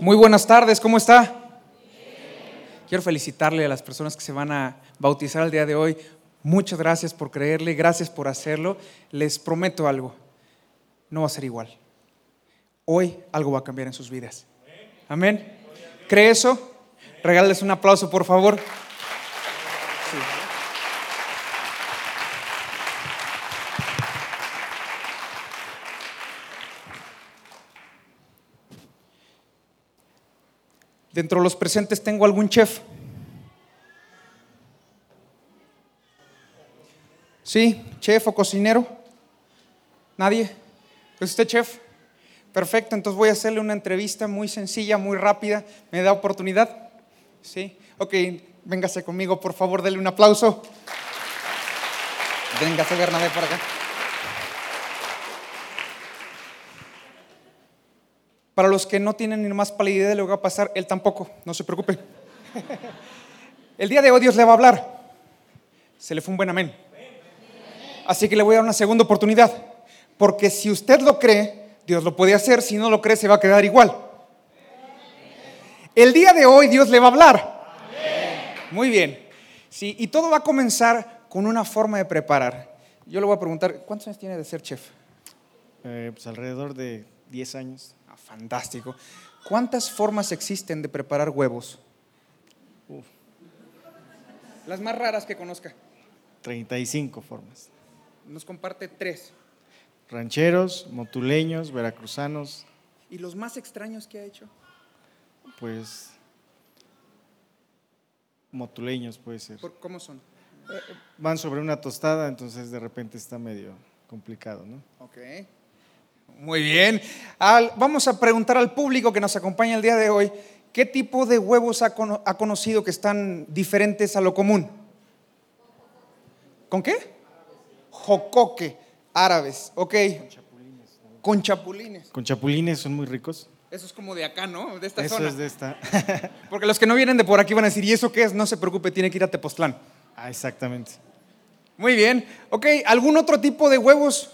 Muy buenas tardes, ¿cómo está? Quiero felicitarle a las personas que se van a bautizar el día de hoy. Muchas gracias por creerle, gracias por hacerlo. Les prometo algo, no va a ser igual. Hoy algo va a cambiar en sus vidas. Amén. ¿Cree eso? Regálales un aplauso, por favor. Dentro de los presentes tengo algún chef. ¿Sí? ¿Chef o cocinero? ¿Nadie? ¿Es usted chef? Perfecto, entonces voy a hacerle una entrevista muy sencilla, muy rápida. ¿Me da oportunidad? ¿Sí? Ok, véngase conmigo, por favor, denle un aplauso. Véngase, Bernabé, por acá. Para los que no tienen ni más pálida idea de lo que va a pasar, él tampoco, no se preocupe. El día de hoy Dios le va a hablar. Se le fue un buen amén. Así que le voy a dar una segunda oportunidad. Porque si usted lo cree, Dios lo puede hacer. Si no lo cree, se va a quedar igual. El día de hoy Dios le va a hablar. Muy bien. Sí, y todo va a comenzar con una forma de preparar. Yo le voy a preguntar, ¿cuántos años tiene de ser chef? Eh, pues alrededor de 10 años. Fantástico. ¿Cuántas formas existen de preparar huevos? Las más raras que conozca. 35 formas. Nos comparte tres. Rancheros, motuleños, veracruzanos, ¿Y los más extraños que ha hecho? pues motuleños puede ser. ¿Por- ¿Cómo son? Van sobre una tostada, entonces de repente está medio complicado, ¿no? Ok. Muy bien. Al- vamos a preguntar al público que nos acompaña el día de hoy, ¿qué tipo de huevos ha, cono- ha conocido que están diferentes a lo común? ¿Con qué? Jocoque, árabes, ok. Con chapulines. Con chapulines son muy ricos. Eso es como de acá, ¿no? De esta Eso zona. es de esta. Porque los que no vienen de por aquí van a decir, ¿y eso qué es? No se preocupe, tiene que ir a Tepoztlán. ah, exactamente. Muy bien. Ok, ¿algún otro tipo de huevos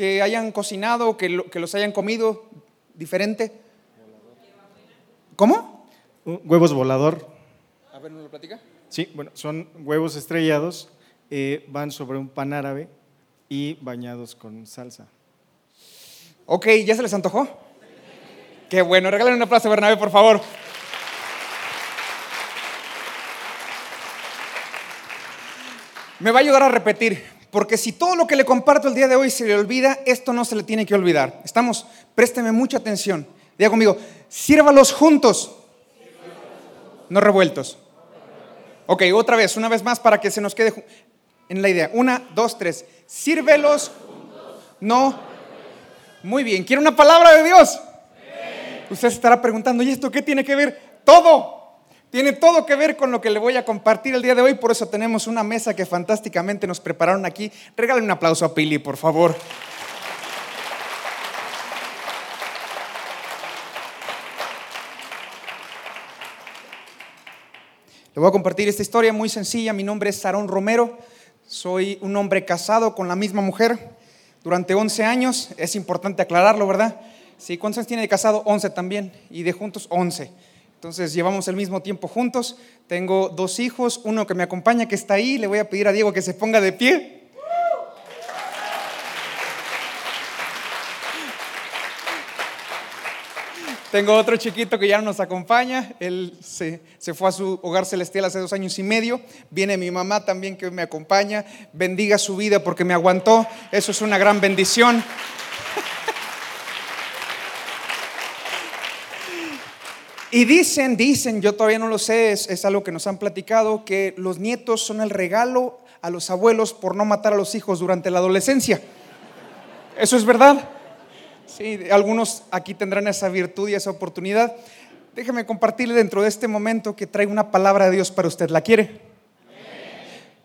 que hayan cocinado, que, lo- que los hayan comido diferente? ¿Cómo? Huevos volador. A ver, ¿nos lo platica? Sí, bueno, son huevos estrellados, eh, van sobre un pan árabe y bañados con salsa. Ok, ¿ya se les antojó? Qué bueno, regalen un aplauso a Bernabé, por favor. Me va a ayudar a repetir, porque si todo lo que le comparto el día de hoy se le olvida, esto no se le tiene que olvidar. Estamos, présteme mucha atención. Diga conmigo, sírvalos juntos, no revueltos. Ok, otra vez, una vez más para que se nos quede en la idea. Una, dos, tres. Sírvelos, no. Muy bien, ¿quiere una palabra de Dios? Usted se estará preguntando, ¿y esto qué tiene que ver? Todo. Tiene todo que ver con lo que le voy a compartir el día de hoy, por eso tenemos una mesa que fantásticamente nos prepararon aquí. Regalen un aplauso a Pili, por favor. Le voy a compartir esta historia muy sencilla. Mi nombre es Sarón Romero. Soy un hombre casado con la misma mujer durante 11 años. Es importante aclararlo, ¿verdad? Sí, ¿cuántos años tiene de casado? 11 también. Y de juntos, 11. Entonces llevamos el mismo tiempo juntos. Tengo dos hijos, uno que me acompaña, que está ahí. Le voy a pedir a Diego que se ponga de pie. Tengo otro chiquito que ya no nos acompaña. Él se, se fue a su hogar celestial hace dos años y medio. Viene mi mamá también que me acompaña. Bendiga su vida porque me aguantó. Eso es una gran bendición. Y dicen, dicen, yo todavía no lo sé, es, algo que nos han platicado, que los nietos son el regalo a los abuelos por no matar a los hijos durante la adolescencia. ¿Eso es verdad? Sí, algunos aquí tendrán esa virtud y esa oportunidad. Déjeme compartirle dentro de este momento que traigo una palabra de Dios para usted. ¿La quiere?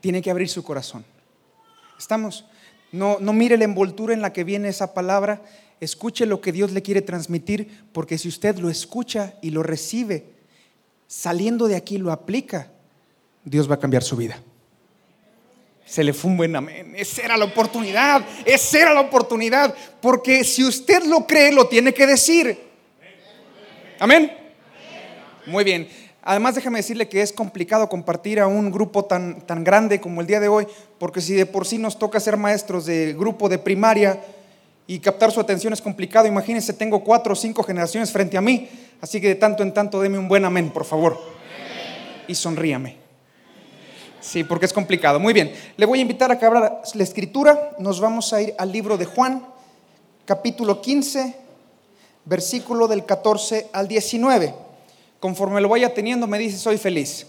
Tiene que abrir su corazón. ¿Estamos? No, no mire la envoltura en la que viene esa palabra. Escuche lo que Dios le quiere transmitir, porque si usted lo escucha y lo recibe, saliendo de aquí lo aplica, Dios va a cambiar su vida. Se le fue un buen amén. Esa era la oportunidad. Esa era la oportunidad. Porque si usted lo cree, lo tiene que decir. Amén. Muy bien. Además, déjame decirle que es complicado compartir a un grupo tan, tan grande como el día de hoy, porque si de por sí nos toca ser maestros de grupo de primaria y captar su atención es complicado, imagínense, tengo cuatro o cinco generaciones frente a mí, así que de tanto en tanto deme un buen amén, por favor. Y sonríame. Sí, porque es complicado. Muy bien, le voy a invitar a que abra la escritura. Nos vamos a ir al libro de Juan, capítulo 15, versículo del 14 al 19. Conforme lo vaya teniendo, me dice, soy feliz.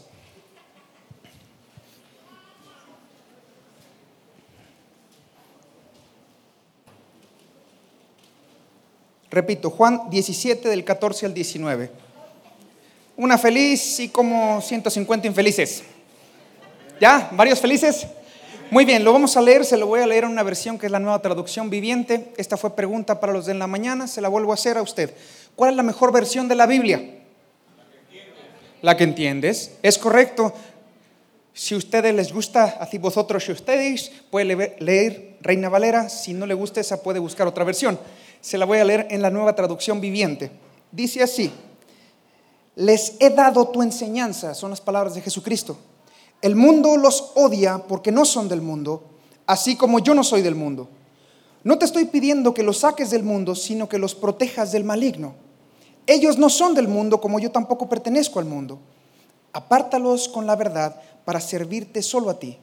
Repito, Juan 17 del 14 al 19. Una feliz y como 150 infelices. ¿Ya? ¿Varios felices? Muy bien, lo vamos a leer, se lo voy a leer en una versión que es la nueva traducción viviente. Esta fue pregunta para los de la mañana, se la vuelvo a hacer a usted. ¿Cuál es la mejor versión de la Biblia? La que entiendes. Es correcto. Si a ustedes les gusta, así vosotros si ustedes, puede leer Reina Valera. Si no le gusta esa, puede buscar otra versión. Se la voy a leer en la nueva traducción viviente. Dice así, les he dado tu enseñanza, son las palabras de Jesucristo el mundo los odia porque no son del mundo, así como yo no soy del mundo. No te estoy pidiendo que los saques del mundo, sino que los protejas del maligno. Ellos no son del mundo como yo tampoco pertenezco al mundo. Apártalos con la verdad para servirte solo a ti.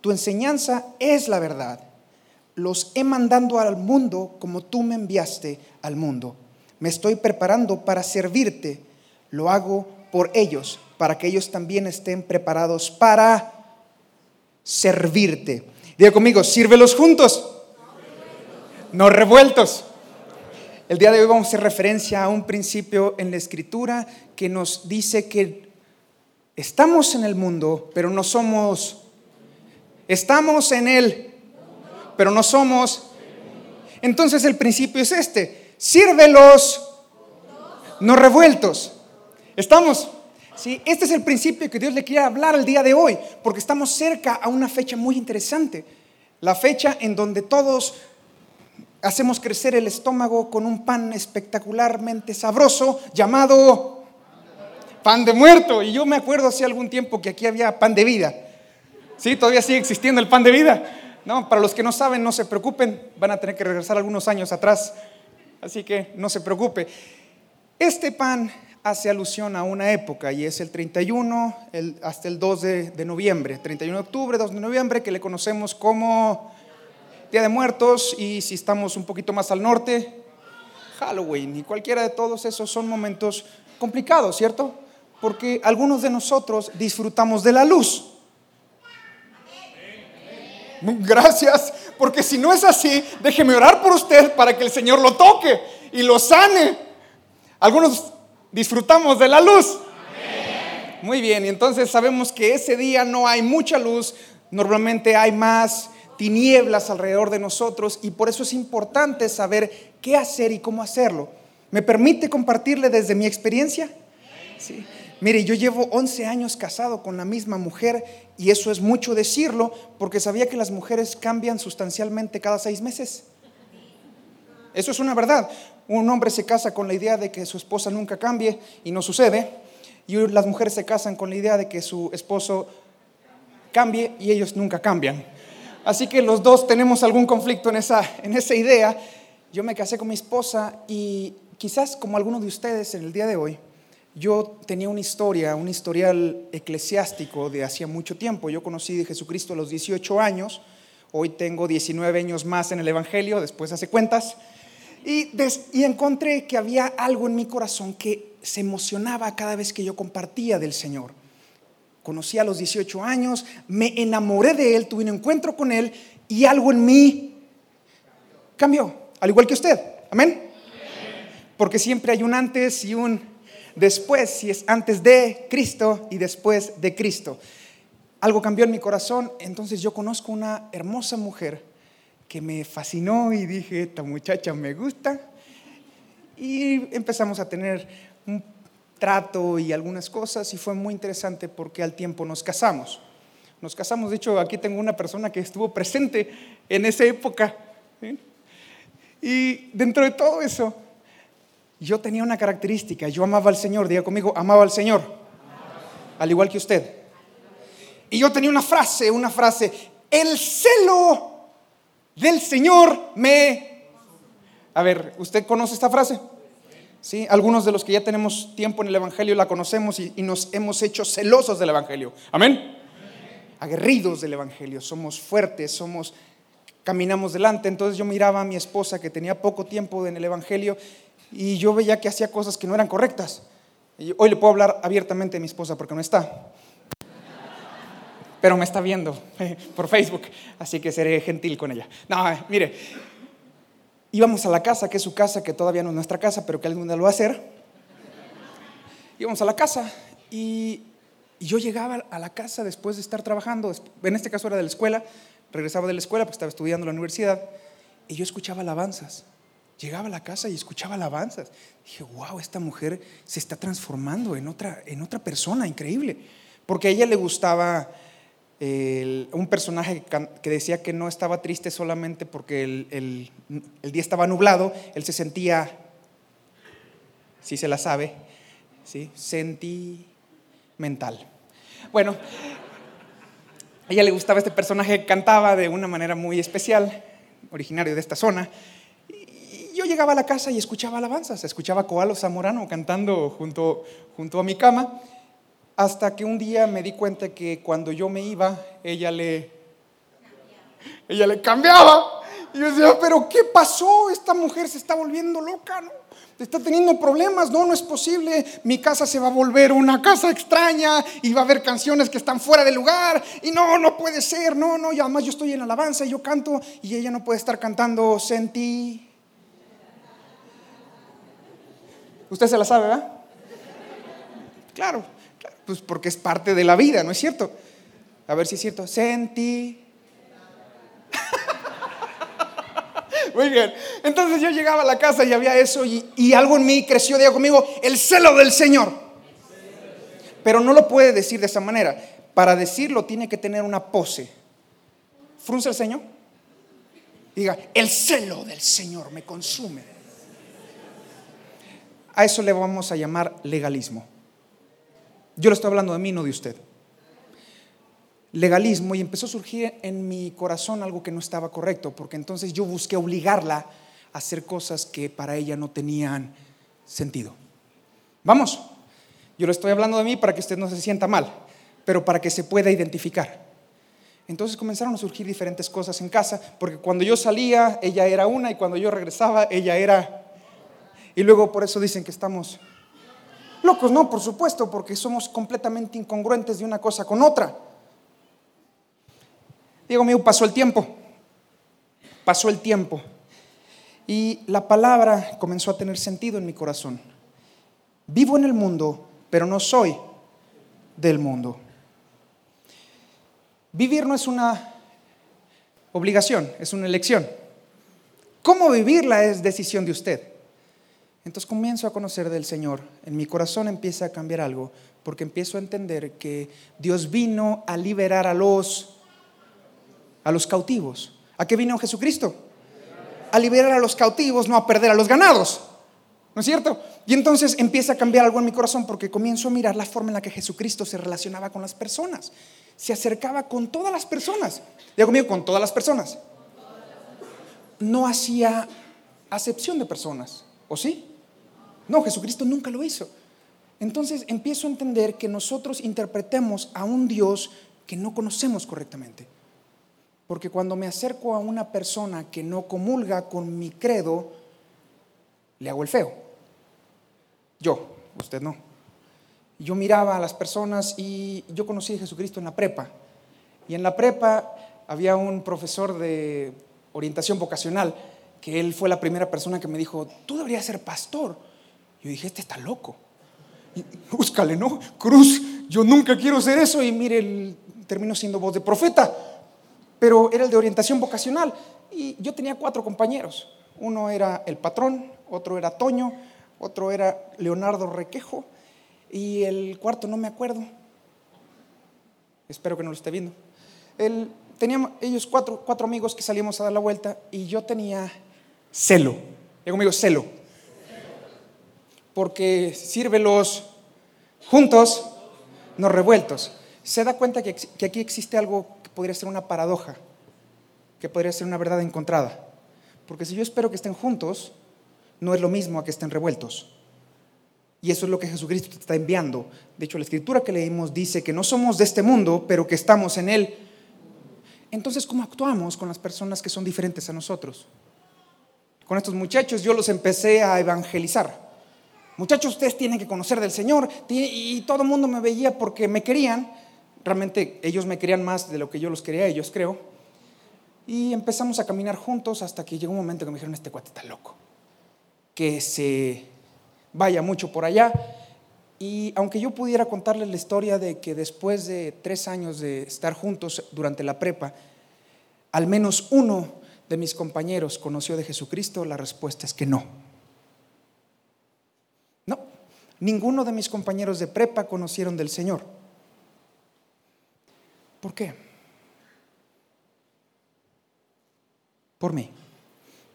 Tu enseñanza es la verdad. Los he mandado al mundo como tú me enviaste al mundo. Me estoy preparando para servirte. Lo hago por ellos para que ellos también estén preparados para servirte. Diga conmigo, sírvelos juntos, no revueltos. El día de hoy vamos a hacer referencia a un principio en la escritura que nos dice que estamos en el mundo, pero no somos, estamos en él, pero no somos. Entonces el principio es este, sírvelos, no revueltos. ¿Estamos? ¿Sí? Este es el principio que Dios le quiere hablar el día de hoy, porque estamos cerca a una fecha muy interesante, la fecha en donde todos hacemos crecer el estómago con un pan espectacularmente sabroso llamado pan de muerto. Y yo me acuerdo hace algún tiempo que aquí había pan de vida. Sí, todavía sigue existiendo el pan de vida. No, para los que no saben, no se preocupen, van a tener que regresar algunos años atrás. Así que no se preocupe. Este pan hace alusión a una época y es el 31 hasta el 2 de, noviembre, 31 de octubre, 2 de noviembre, que le conocemos como Día de Muertos y si estamos un poquito más al norte, Halloween y cualquiera de todos esos son momentos complicados, ¿cierto? Porque algunos de nosotros disfrutamos de la luz. Gracias, porque si no es así, déjeme orar por usted para que el Señor lo toque y lo sane. Algunos disfrutamos de la luz. Muy bien, y entonces sabemos que ese día no hay mucha luz, normalmente hay más tinieblas alrededor de nosotros y por eso es importante saber qué hacer y cómo hacerlo. ¿Me permite compartirle desde mi experiencia? Sí. Mire, yo llevo 11 años casado con la misma mujer y eso es mucho decirlo porque sabía que las mujeres cambian sustancialmente cada seis meses. Eso es una verdad. Un hombre se casa con la idea de que su esposa nunca cambie y no sucede. Y las mujeres se casan con la idea de que su esposo cambie y ellos nunca cambian. Así que los dos tenemos algún conflicto en esa, en esa idea. Yo me casé con mi esposa y quizás como algunos de ustedes en el día de hoy, yo tenía una historia, un historial eclesiástico de hacía mucho tiempo. Yo conocí de Jesucristo a los 18 años, hoy tengo 19 años más en el Evangelio, después hace cuentas. Y, encontré que había algo en mi corazón que se emocionaba cada vez que yo compartía del Señor. Conocí a los 18 años, me enamoré de Él, tuve un encuentro con Él y algo en mí cambió, al igual que usted. Amén. Porque siempre hay un antes y un después, si es antes de Cristo y después de Cristo. Algo cambió en mi corazón, entonces yo conozco una hermosa mujer que me fascinó y dije, esta muchacha me gusta. Y empezamos a tener un trato y algunas cosas y fue muy interesante porque al tiempo nos casamos. Nos casamos, de hecho aquí tengo una persona que estuvo presente en esa época. Y dentro de todo eso, Yo tenía una característica, yo amaba al Señor, diga conmigo, amaba al Señor, al igual que usted. Y yo tenía una frase, una frase, el celo del Señor me... A ver, ¿usted conoce esta frase? Sí, algunos de los que ya tenemos tiempo en el Evangelio la conocemos y, y nos hemos hecho celosos del Evangelio. Amén. Aguerridos del Evangelio, somos fuertes, somos caminamos delante. Entonces yo miraba a mi esposa que tenía poco tiempo en el Evangelio y yo veía que hacía cosas que no eran correctas. Hoy le puedo hablar abiertamente a mi esposa porque no está. Pero me está viendo por Facebook, así que seré gentil con ella. No, eh, mire, íbamos a la casa, que es su casa, que todavía no es nuestra casa, pero que algún día lo va a hacer. Íbamos a la casa y, yo llegaba a la casa después de estar trabajando, en este caso era de la escuela, regresaba de la escuela, pues estaba estudiando en la universidad, y yo escuchaba alabanzas. Llegaba a la casa y escuchaba alabanzas. Dije, wow, esta mujer se está transformando en otra, en otra persona, increíble. Porque a ella le gustaba un personaje que, decía que no estaba triste solamente porque el, el- el día estaba nublado, él se sentía, si se la sabe, ¿sí? sentimental. Bueno, a ella le gustaba este personaje que cantaba de una manera muy especial, originario de esta zona. Yo llegaba a la casa y escuchaba alabanzas, escuchaba Coalo Zamorano cantando junto, junto a mi cama, hasta que un día me di cuenta que cuando yo me iba, ella le, ella le cambiaba. Y yo decía, pero ¿qué pasó? Esta mujer se está volviendo loca, ¿no? Está teniendo problemas, no, no es posible. Mi casa se va a volver una casa extraña y va a haber canciones que están fuera de lugar. Y no, no puede ser, no, no. Y además yo estoy en alabanza y yo canto y ella no puede estar cantando sentí. Usted se la sabe, ¿verdad? Claro, pues porque es parte de la vida, ¿no es cierto? A ver si es cierto. Sentí. Muy bien. Entonces yo llegaba a la casa y había eso y, y algo en mí creció, diga conmigo, el celo del Señor. Pero no lo puede decir de esa manera. Para decirlo tiene que tener una pose. Frunce el Señor. Diga, el celo del Señor me consume. A eso le vamos a llamar legalismo. Yo le estoy hablando de mí, no de usted. Legalismo y empezó a surgir en mi corazón algo que no estaba correcto, porque entonces yo busqué obligarla a hacer cosas que para ella no tenían sentido. Vamos, yo le estoy hablando de mí para que usted no se sienta mal, pero para que se pueda identificar. Entonces comenzaron a surgir diferentes cosas en casa, porque cuando yo salía, ella era una, y cuando yo regresaba, ella era... Y luego por eso dicen que estamos locos, no, por supuesto, porque somos completamente incongruentes de una cosa con otra. Diego mío, pasó el tiempo, pasó el tiempo, y la palabra comenzó a tener sentido en mi corazón. Vivo en el mundo, pero no soy del mundo. Vivir no es una obligación, es una elección. ¿Cómo vivirla es decisión de usted? Entonces comienzo a conocer del Señor. En mi corazón empieza a cambiar algo, porque empiezo a entender que Dios vino a liberar a los a los cautivos. ¿A qué vino Jesucristo? A liberar a los cautivos, no a perder a los ganados. ¿No es cierto? Y entonces empieza a cambiar algo en mi corazón porque comienzo a mirar la forma en la que Jesucristo se relacionaba con las personas. Se acercaba con todas las personas. Diga conmigo, con todas las personas. No hacía acepción de personas. ¿O sí? No, Jesucristo nunca lo hizo. Entonces empiezo a entender que nosotros interpretemos a un Dios que no conocemos correctamente. Porque cuando me acerco a una persona que no comulga con mi credo, le hago el feo. Yo, usted no. Yo miraba a las personas y yo conocí a Jesucristo en la prepa. Y en la prepa había un profesor de orientación vocacional que él fue la primera persona que me dijo, tú deberías ser pastor. Yo dije, este está loco. Búscale, ¿no? Cruz, yo nunca quiero ser eso. Y mire, él terminó siendo voz de profeta pero era el de orientación vocacional. Y yo tenía cuatro compañeros. Uno era el patrón, otro era Toño, otro era Leonardo Requejo y el cuarto no me acuerdo. Espero que no lo esté viendo. Él, teníamos ellos cuatro, cuatro amigos que salíamos a dar la vuelta y yo tenía celo. Digo conmigo, celo. Porque sírvelos juntos, no revueltos. Se da cuenta que, aquí existe algo que podría ser una paradoja, que podría ser una verdad encontrada. Porque si yo espero que estén juntos, no es lo mismo a que estén revueltos. Y eso es lo que Jesucristo está enviando. De hecho, la escritura que leímos dice que no somos de este mundo, pero que estamos en él. Entonces, ¿cómo actuamos con las personas que son diferentes a nosotros? Con estos muchachos yo los empecé a evangelizar. Muchachos, ustedes tienen que conocer del Señor. Y todo el mundo me veía porque me querían. Realmente ellos me querían más de lo que yo los quería ellos, creo. Y empezamos a caminar juntos hasta que llegó un momento que me dijeron, este cuate está loco. Que se vaya mucho por allá. Y aunque yo pudiera contarles la historia de que después de tres años de estar juntos durante la prepa, al menos uno de mis compañeros conoció de Jesucristo, la respuesta es que no. No, ninguno de mis compañeros de prepa conocieron del Señor. ¿Por qué? Por mí.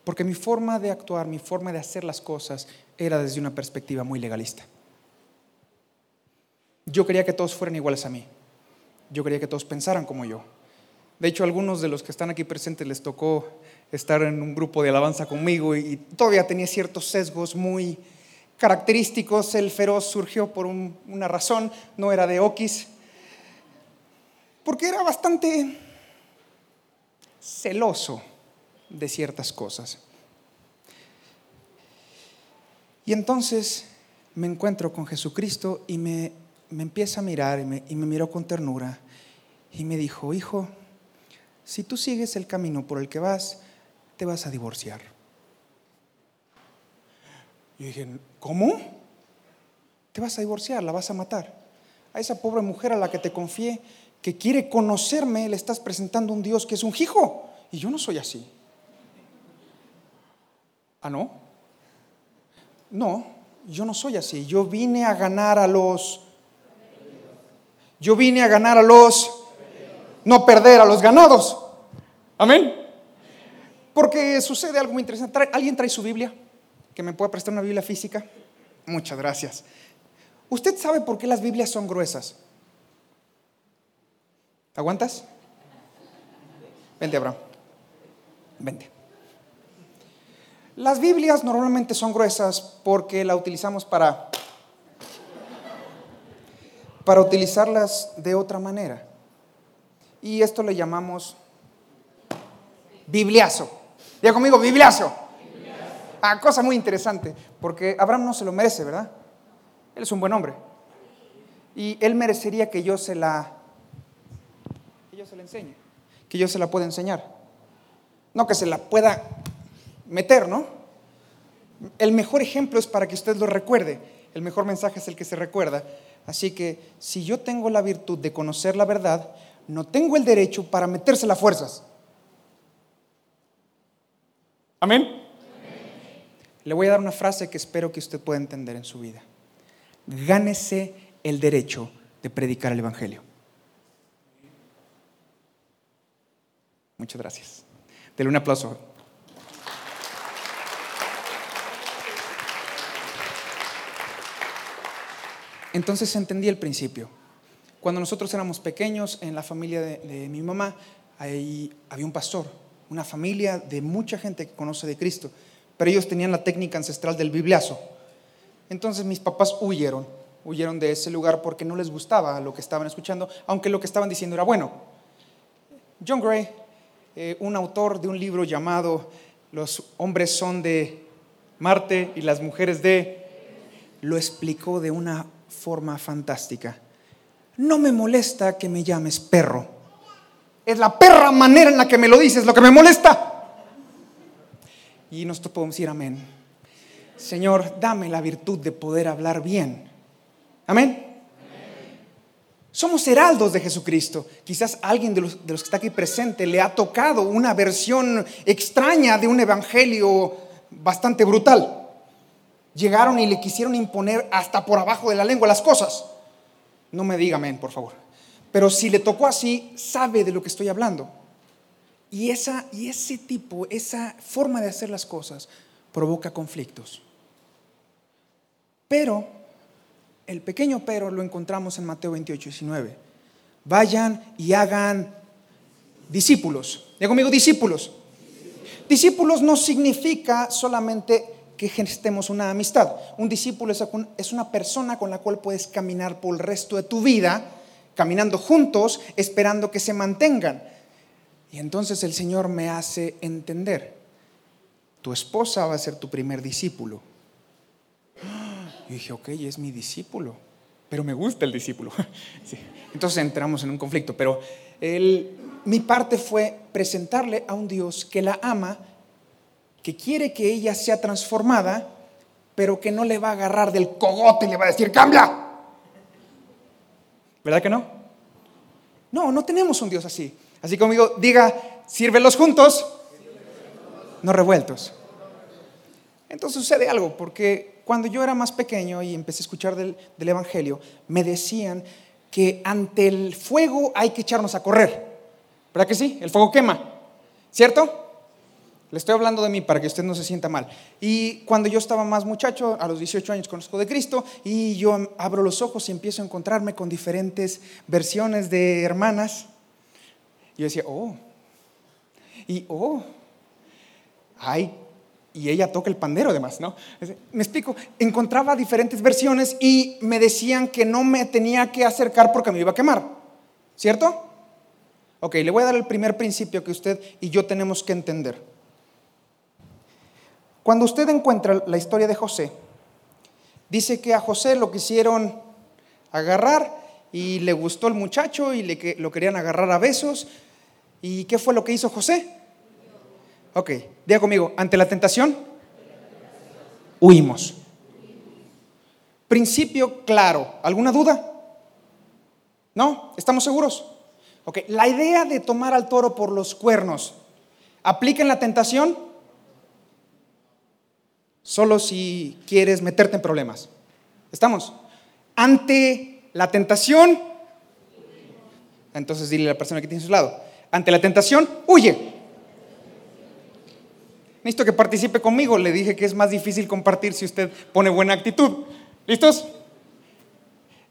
Porque mi forma de actuar, mi forma de hacer las cosas era desde una perspectiva muy legalista. Yo quería que todos fueran iguales a mí. Yo quería que todos pensaran como yo. De hecho, a algunos de los que están aquí presentes les tocó estar en un grupo de alabanza conmigo y todavía tenía ciertos sesgos muy característicos. El feroz surgió por una razón, no era de Okis, porque era bastante celoso de ciertas cosas. Y entonces me encuentro con Jesucristo y me, empieza a mirar y me miró con ternura y me dijo, hijo, si tú sigues el camino por el que vas, te vas a divorciar. Y dije, ¿cómo? Te vas a divorciar, la vas a matar. A esa pobre mujer a la que te confié, que quiere conocerme, le estás presentando un Dios que es un hijo. Y yo no soy así. ¿Ah, no? No, yo no soy así. Yo vine a ganar a los... Yo vine a ganar a los... No perder a los ganados. Amén. Porque sucede algo muy interesante. ¿Alguien trae su Biblia? ¿Que me pueda prestar una Biblia física? Muchas gracias. ¿Usted sabe por qué las Biblias son gruesas? ¿Aguantas? Vente, Abraham. Vente. Las Biblias normalmente son gruesas porque la utilizamos para para utilizarlas de otra manera. Y esto le llamamos bibliazo. Ya conmigo, bibliazo. Ah, cosa muy interesante, porque Abraham no se lo merece, ¿verdad? Él es un buen hombre. Y él merecería que yo se la que yo se la enseñe, que yo se la pueda enseñar. No que se la pueda meter, ¿no? El mejor ejemplo es para que usted lo recuerde. El mejor mensaje es el que se recuerda. Así que si yo tengo la virtud de conocer la verdad, no tengo el derecho para meterse las fuerzas. Amén. Le voy a dar una frase que espero que usted pueda entender en su vida. Gánese el derecho de predicar el Evangelio. Muchas gracias. Dele un aplauso. Entonces entendí el principio. Cuando nosotros éramos pequeños, en la familia de, mi mamá, ahí había un pastor, una familia de mucha gente que conoce de Cristo, pero ellos tenían la técnica ancestral del bibliazo. Entonces mis papás huyeron, huyeron de ese lugar porque no les gustaba lo que estaban escuchando, aunque lo que estaban diciendo era bueno. John Gray, eh, un autor de un libro llamado Los hombres son de Marte y las mujeres de, lo explicó de una forma fantástica. No me molesta que me llames perro. Es la perra manera en la que me lo dices lo que me molesta. Y nosotros podemos decir amén. Señor, dame la virtud de poder hablar bien. Amén. Somos heraldos de Jesucristo. Quizás alguien de los, de los, que está aquí presente le ha tocado una versión extraña de un evangelio bastante brutal llegaron y le quisieron imponer hasta por abajo de la lengua las cosas. No me diga amén, por favor. Pero si le tocó así, sabe de lo que estoy hablando. Y, esa, y ese tipo, esa forma de hacer las cosas provoca conflictos. Pero, el pequeño pero lo encontramos en Mateo 28, 19. Vayan y hagan discípulos. Ya conmigo, discípulos. Discípulos no significa solamente que gestemos una amistad. Un discípulo es una persona con la cual puedes caminar por el resto de tu vida, caminando juntos, esperando que se mantengan. Y entonces el Señor me hace entender, tu esposa va a ser tu primer discípulo. Y dije, ok, es mi discípulo, pero me gusta el discípulo. Entonces entramos en un conflicto, pero mi parte fue presentarle a un Dios que la ama que quiere que ella sea transformada, pero que no le va a agarrar del cogote y le va a decir, cambia. ¿Verdad que no? No, no tenemos un Dios así. Así conmigo, diga, sírvelos juntos, no revueltos. Entonces sucede algo, porque cuando yo era más pequeño y empecé a escuchar del, Evangelio, me decían que ante el fuego hay que echarnos a correr. ¿Verdad que sí? El fuego quema, ¿cierto? Le estoy hablando de mí para que usted no se sienta mal. Y cuando yo estaba más muchacho, a los 18 años conozco de Cristo, y yo abro los ojos y empiezo a encontrarme con diferentes versiones de hermanas. Yo decía, oh, y oh, ay, y ella toca el pandero además, ¿no? Me explico, encontraba diferentes versiones y me decían que no me tenía que acercar porque me iba a quemar, ¿cierto? Ok, le voy a dar el primer principio que usted y yo tenemos que entender. Cuando usted encuentra la historia de José, dice que a José lo quisieron agarrar y le gustó el muchacho y le, lo querían agarrar a besos. ¿Y qué fue lo que hizo José? Ok, diga conmigo, ante la tentación, huimos. Principio claro, ¿alguna duda? ¿No? ¿Estamos seguros? Ok, la idea de tomar al toro por los cuernos, ¿aplica en la tentación? solo si quieres meterte en problemas. ¿Estamos? Ante la tentación, entonces dile a la persona que tiene a su lado, ante la tentación, huye. Necesito que participe conmigo. Le dije que es más difícil compartir si usted pone buena actitud. ¿Listos?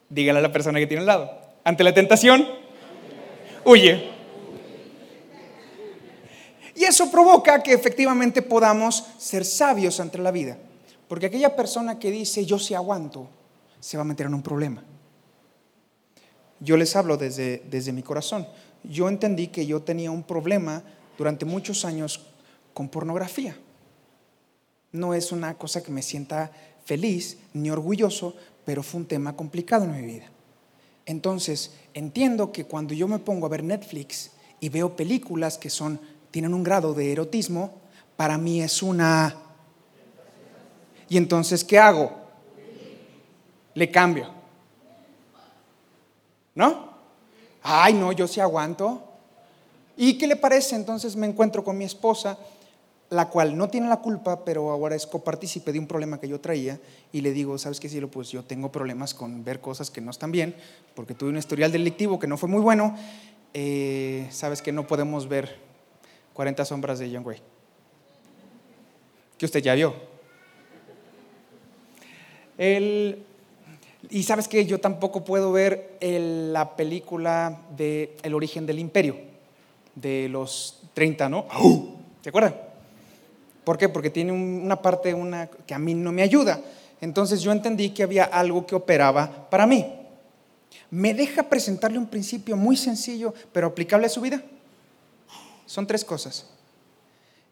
Dígale a la persona que tiene al lado. Ante la tentación, huye. Y eso provoca que efectivamente podamos ser sabios ante la vida. Porque aquella persona que dice yo sí aguanto, se va a meter en un problema. Yo les hablo desde, desde mi corazón. Yo entendí que yo tenía un problema durante muchos años con pornografía. No es una cosa que me sienta feliz ni orgulloso, pero fue un tema complicado en mi vida. Entonces, entiendo que cuando yo me pongo a ver Netflix y veo películas que son tienen un grado de erotismo, para mí es una... Y entonces, ¿qué hago? Le cambio. ¿No? Ay, no, yo sí aguanto. ¿Y qué le parece? Entonces me encuentro con mi esposa, la cual no tiene la culpa, pero ahora es copartícipe de un problema que yo traía, y le digo, ¿sabes qué, cielo? Pues yo tengo problemas con ver cosas que no están bien, porque tuve un historial delictivo que no fue muy bueno. Eh, Sabes que no podemos ver 40 sombras de John Way. Que usted ya vio. Y sabes que yo tampoco puedo ver la película de El origen del imperio, de los 30, ¿no? ¿Se acuerdan? ¿Por qué? Porque tiene una parte una, que a mí no me ayuda. Entonces yo entendí que había algo que operaba para mí. ¿Me deja presentarle un principio muy sencillo, pero aplicable a su vida? Son tres cosas.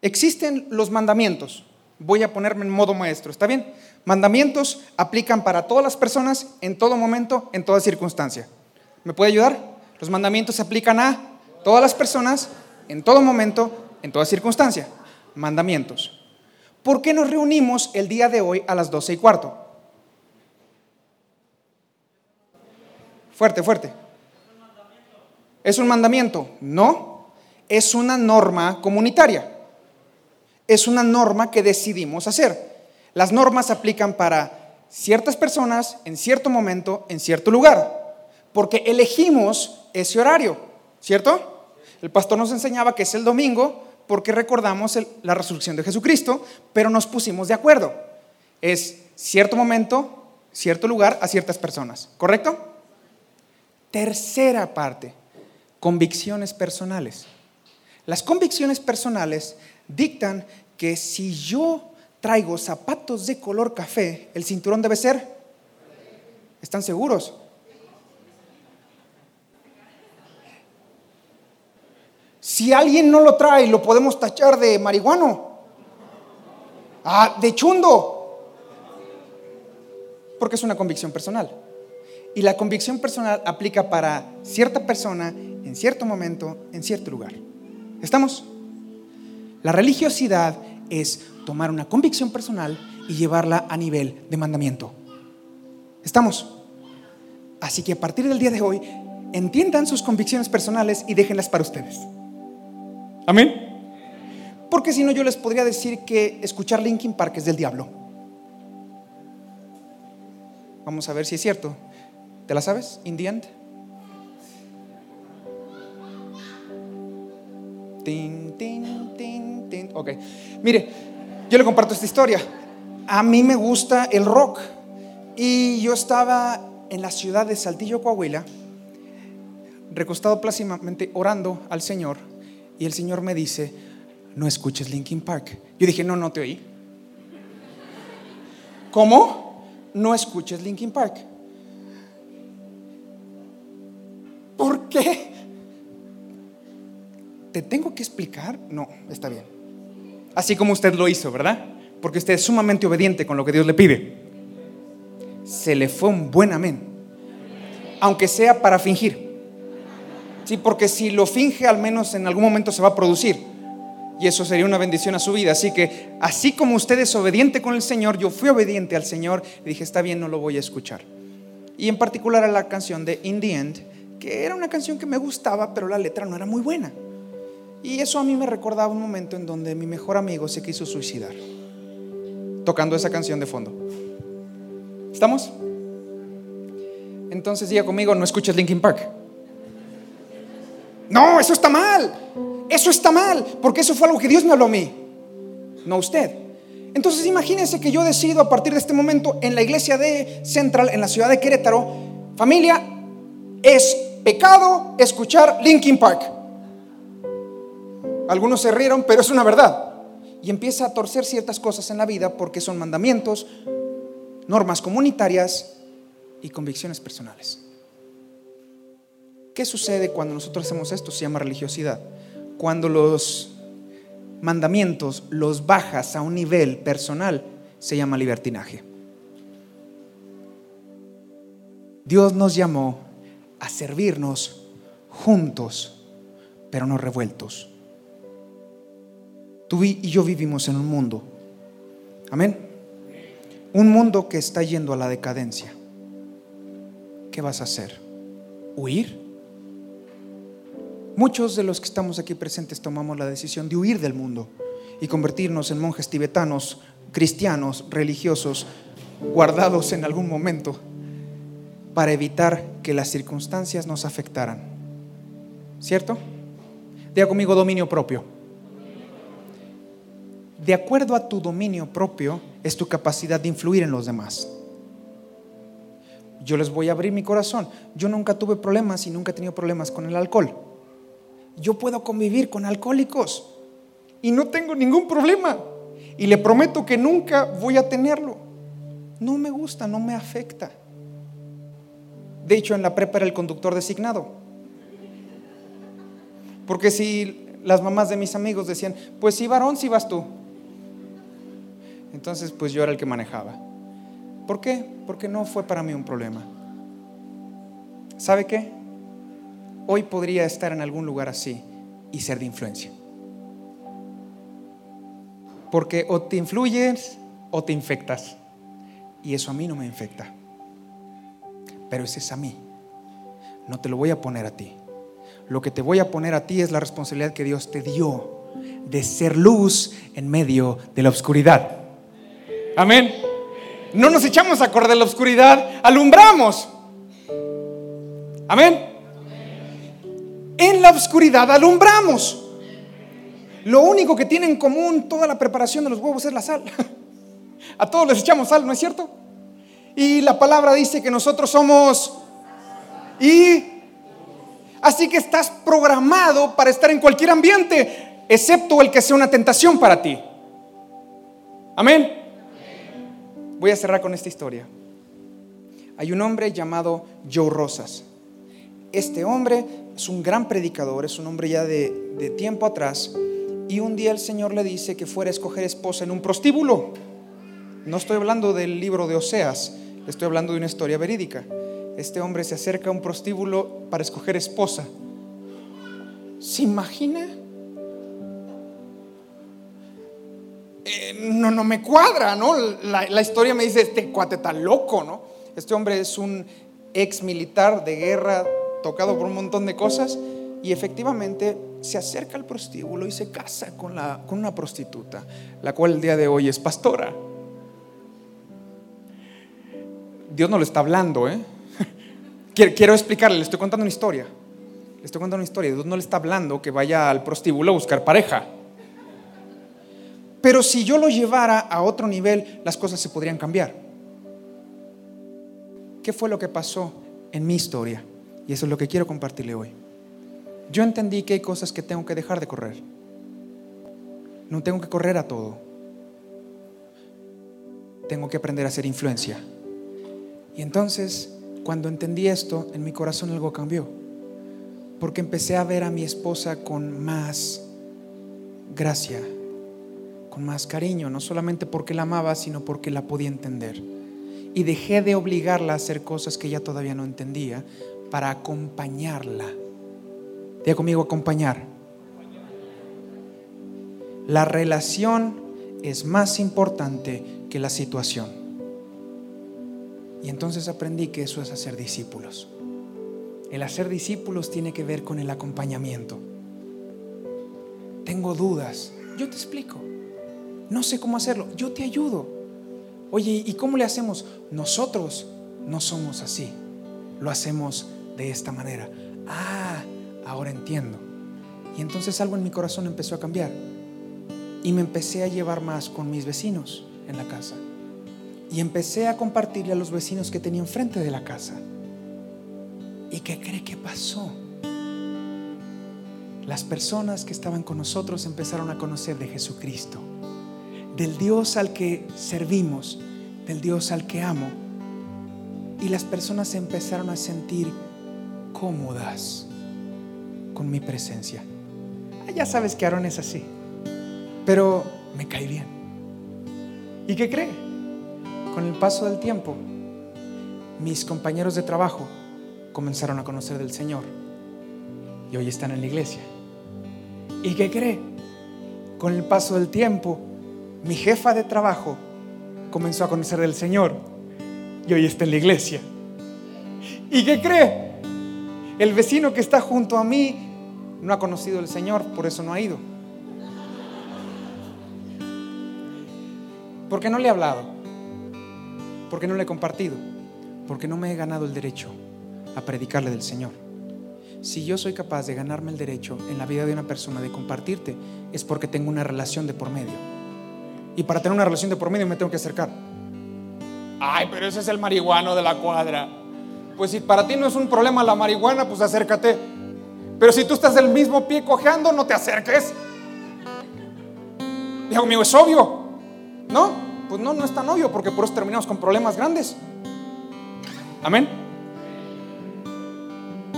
Existen los mandamientos. Voy a ponerme en modo maestro, ¿está bien? Mandamientos aplican para todas las personas, en todo momento, en toda circunstancia. ¿Me puede ayudar? Los mandamientos se aplican a todas las personas, en todo momento, en toda circunstancia. Mandamientos. ¿Por qué nos reunimos el día de hoy a las doce y cuarto? Fuerte, fuerte. ¿Es un mandamiento? No es una norma comunitaria. Es una norma que decidimos hacer. Las normas aplican para ciertas personas en cierto momento, en cierto lugar, porque elegimos ese horario, ¿cierto? El pastor nos enseñaba que es el domingo porque recordamos la resurrección de Jesucristo, pero nos pusimos de acuerdo. Es cierto momento, cierto lugar a ciertas personas, ¿correcto? Tercera parte, convicciones personales. Las convicciones personales dictan que si yo traigo zapatos de color café, el cinturón debe ser. ¿Están seguros? Si alguien no lo trae, lo podemos tachar de marihuano. Ah, de chundo. Porque es una convicción personal. Y la convicción personal aplica para cierta persona, en cierto momento, en cierto lugar. ¿Estamos? La religiosidad es tomar una convicción personal y llevarla a nivel de mandamiento. ¿Estamos? Así que a partir del día de hoy, entiendan sus convicciones personales y déjenlas para ustedes. Amén. Porque si no, yo les podría decir que escuchar Linkin Park es del diablo. Vamos a ver si es cierto. ¿Te la sabes? In the end. Ok. Mire, yo le comparto esta historia. A mí me gusta el rock. Y yo estaba en la ciudad de Saltillo, Coahuila, recostado plácidamente orando al Señor y el Señor me dice, no escuches Linkin Park. Yo dije, no, no te oí. ¿Cómo? No escuches Linkin Park. ¿Por qué? ¿Te tengo que explicar? No, está bien. Así como usted lo hizo, ¿verdad? Porque usted es sumamente obediente con lo que Dios le pide. Se le fue un buen amén. Aunque sea para fingir. Sí, porque si lo finge, al menos en algún momento se va a producir. Y eso sería una bendición a su vida. Así que, así como usted es obediente con el Señor, yo fui obediente al Señor y dije, está bien, no lo voy a escuchar. Y en particular a la canción de In the End, que era una canción que me gustaba, pero la letra no era muy buena. Y eso a mí me recordaba un momento en donde mi mejor amigo se quiso suicidar, tocando esa canción de fondo. ¿Estamos? Entonces diga conmigo, no escuches Linkin Park. No, eso está mal. Eso está mal, porque eso fue algo que Dios me habló a mí, no usted. Entonces imagínense que yo decido a partir de este momento en la iglesia de Central, en la ciudad de Querétaro, familia, es pecado escuchar Linkin Park. Algunos se rieron, pero es una verdad. Y empieza a torcer ciertas cosas en la vida porque son mandamientos, normas comunitarias y convicciones personales. ¿Qué sucede cuando nosotros hacemos esto? Se llama religiosidad. Cuando los mandamientos los bajas a un nivel personal, se llama libertinaje. Dios nos llamó a servirnos juntos, pero no revueltos. Tú y yo vivimos en un mundo, amén, un mundo que está yendo a la decadencia. ¿Qué vas a hacer? ¿Huir? Muchos de los que estamos aquí presentes tomamos la decisión de huir del mundo y convertirnos en monjes tibetanos, cristianos, religiosos, guardados en algún momento para evitar que las circunstancias nos afectaran. ¿Cierto? Diga conmigo dominio propio. De acuerdo a tu dominio propio es tu capacidad de influir en los demás. Yo les voy a abrir mi corazón. Yo nunca tuve problemas y nunca he tenido problemas con el alcohol yo puedo convivir con alcohólicos y no tengo ningún problema. Y le prometo que nunca voy a tenerlo. No me gusta, no me afecta. De hecho, en la prepa era el conductor designado. Porque si las mamás de mis amigos decían, pues si varón, si vas tú. Entonces, pues yo era el que manejaba. ¿Por qué? Porque no fue para mí un problema. ¿Sabe qué? hoy podría estar en algún lugar así y ser de influencia. Porque o te influyes o te infectas. Y eso a mí no me infecta. Pero ese es a mí. No te lo voy a poner a ti. Lo que te voy a poner a ti es la responsabilidad que Dios te dio de ser luz en medio de la oscuridad. Amén. No nos echamos a correr de la oscuridad, alumbramos. Amén en la oscuridad alumbramos. Lo único que tiene en común toda la preparación de los huevos es la sal. A todos les echamos sal, ¿no es cierto? Y la palabra dice que nosotros somos... Y... Así que estás programado para estar en cualquier ambiente, excepto el que sea una tentación para ti. Amén. Voy a cerrar con esta historia. Hay un hombre llamado Joe Rosas. Este hombre es un gran predicador, es un hombre ya de, tiempo atrás. Y un día el Señor le dice que fuera a escoger esposa en un prostíbulo. No estoy hablando del libro de Oseas, estoy hablando de una historia verídica. Este hombre se acerca a un prostíbulo para escoger esposa. ¿Se imagina? Eh, no, no me cuadra, ¿no? La, historia me dice, este cuate está loco, ¿no? Este hombre es un ex militar de guerra, tocado por un montón de cosas, y efectivamente se acerca al prostíbulo y se casa con, la, con una prostituta, la cual el día de hoy es pastora. Dios no le está hablando, ¿eh? Quiero explicarle, le estoy contando una historia. Le estoy contando una historia. Dios no le está hablando que vaya al prostíbulo a buscar pareja. Pero si yo lo llevara a otro nivel, las cosas se podrían cambiar. ¿Qué fue lo que pasó en mi historia? Y eso es lo que quiero compartirle hoy. Yo entendí que hay cosas que tengo que dejar de correr. No tengo que correr a todo. Tengo que aprender a hacer influencia. Y entonces, cuando entendí esto, en mi corazón algo cambió. Porque empecé a ver a mi esposa con más gracia, con más cariño, no solamente porque la amaba, sino porque la podía entender. Y dejé de obligarla a hacer cosas que ella todavía no entendía para acompañarla. Diga conmigo, acompañar. La relación es más importante que la situación. Y entonces aprendí que eso es hacer discípulos. El hacer discípulos tiene que ver con el acompañamiento. Tengo dudas, yo te explico. No sé cómo hacerlo, yo te ayudo. Oye, ¿y cómo le hacemos? Nosotros no somos así. Lo hacemos de esta manera. Ah, ahora entiendo. Y entonces algo en mi corazón empezó a cambiar. Y me empecé a llevar más con mis vecinos en la casa y empecé a compartirle a los vecinos que tenía enfrente de la casa. ¿Y qué cree que pasó? Las personas que estaban con nosotros empezaron a conocer de Jesucristo, del Dios al que servimos, del Dios al que amo. Y las personas empezaron a sentir cómodas con mi presencia. Ah, ya sabes que Aarón es así, pero me cae bien. ¿Y qué cree? Con el paso del tiempo, mis compañeros de trabajo comenzaron a conocer del Señor y hoy están en la iglesia. ¿Y qué cree? Con el paso del tiempo, mi jefa de trabajo comenzó a conocer del Señor y hoy está en la iglesia. ¿Y qué cree? El vecino que está junto a mí no ha conocido al Señor, por eso no ha ido. Porque no le he hablado. ¿Por no le he compartido? Porque no me he ganado el derecho a predicarle del Señor. Si yo soy capaz de ganarme el derecho en la vida de una persona de compartirte, es porque tengo una relación de por medio. Y para tener una relación de por medio me tengo que acercar. Ay, pero ese es el marihuano de la cuadra. Pues si para ti no es un problema la marihuana, pues acércate. Pero si tú estás del mismo pie cojeando, no te acerques. Dijo conmigo, es obvio, ¿no? Pues no, no es tan obvio porque por eso terminamos con problemas grandes. Amén.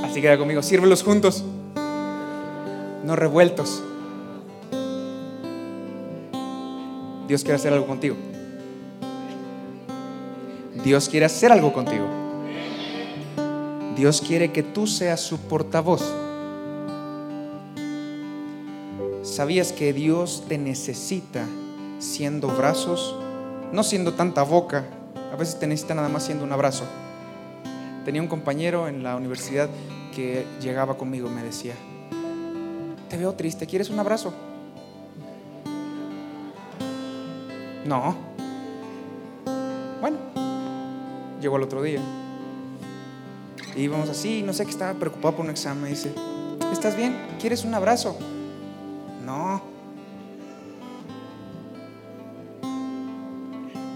Así que conmigo, sírvelos juntos, no revueltos. Dios quiere hacer algo contigo. Dios quiere hacer algo contigo. Dios quiere que tú seas su portavoz. ¿Sabías que Dios te necesita siendo brazos no siendo tanta boca, a veces te necesita nada más siendo un abrazo. Tenía un compañero en la universidad que llegaba conmigo me decía, te veo triste, ¿quieres un abrazo? No. Bueno, llegó el otro día. Y íbamos así, no sé que estaba preocupado por un examen. dice, ¿estás bien? ¿Quieres un abrazo? No.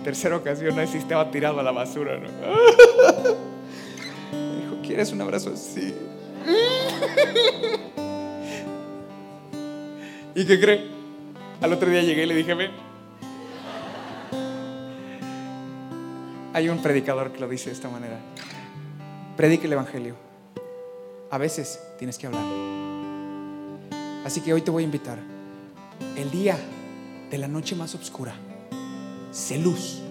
Tercera ocasión, ahí sí estaba tirado a la basura, ¿no? Dijo, ¿quieres un abrazo? Sí. ¿Y qué cree? Al otro día llegué y le dije, ven. Hay un predicador que lo dice de esta manera. Predique el Evangelio. A veces tienes que hablar. Así que hoy te voy a invitar. El día de la noche más oscura. Sé luz.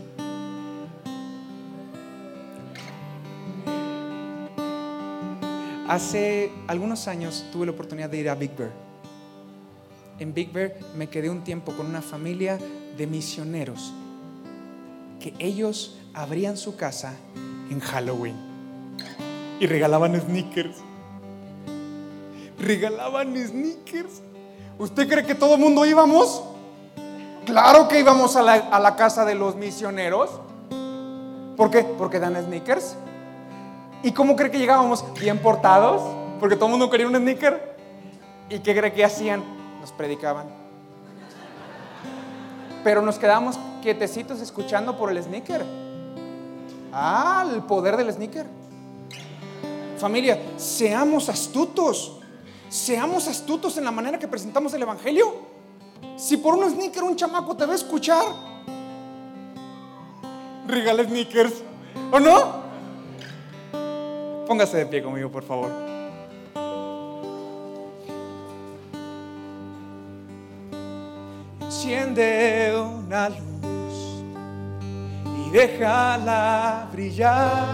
Hace algunos años tuve la oportunidad de ir a Big Bear. En Big Bear me quedé un tiempo con una familia de misioneros que ellos abrían su casa en Halloween y regalaban sneakers. Regalaban sneakers. ¿Usted cree que todo el mundo íbamos? Claro que íbamos a la, casa de los misioneros. ¿Por qué? Porque dan sneakers. ¿Y cómo cree que llegábamos? Bien portados, porque todo el mundo quería un sneaker. ¿Y qué cree que hacían? Nos predicaban. Pero nos quedamos quietecitos escuchando por el sneaker. Ah, el poder del sneaker. Familia, seamos astutos. Seamos astutos en la manera que presentamos el Evangelio. Si por un sneaker un chamaco te va a escuchar, regala sneakers. ¿O no? Póngase de pie conmigo, por favor. Enciende una luz y déjala brillar,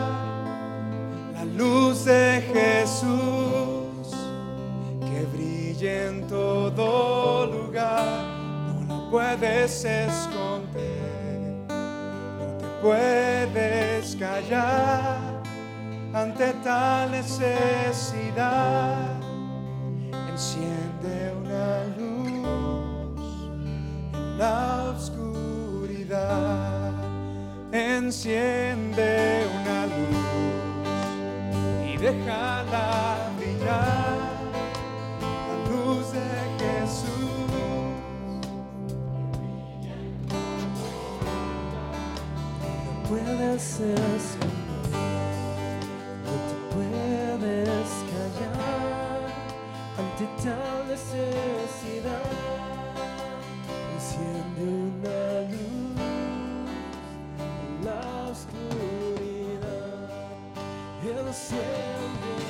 la luz de Jesús que brille en todo lugar, no la puedes esconder, no te puedes callar ante tal necesidad. Enciende una luz en la oscuridad enciende una luz y déjala brillar, la luz de Jesús. No puedes esconder, no te puedes callar ante tal necesidad, enciende una oscuridad, el.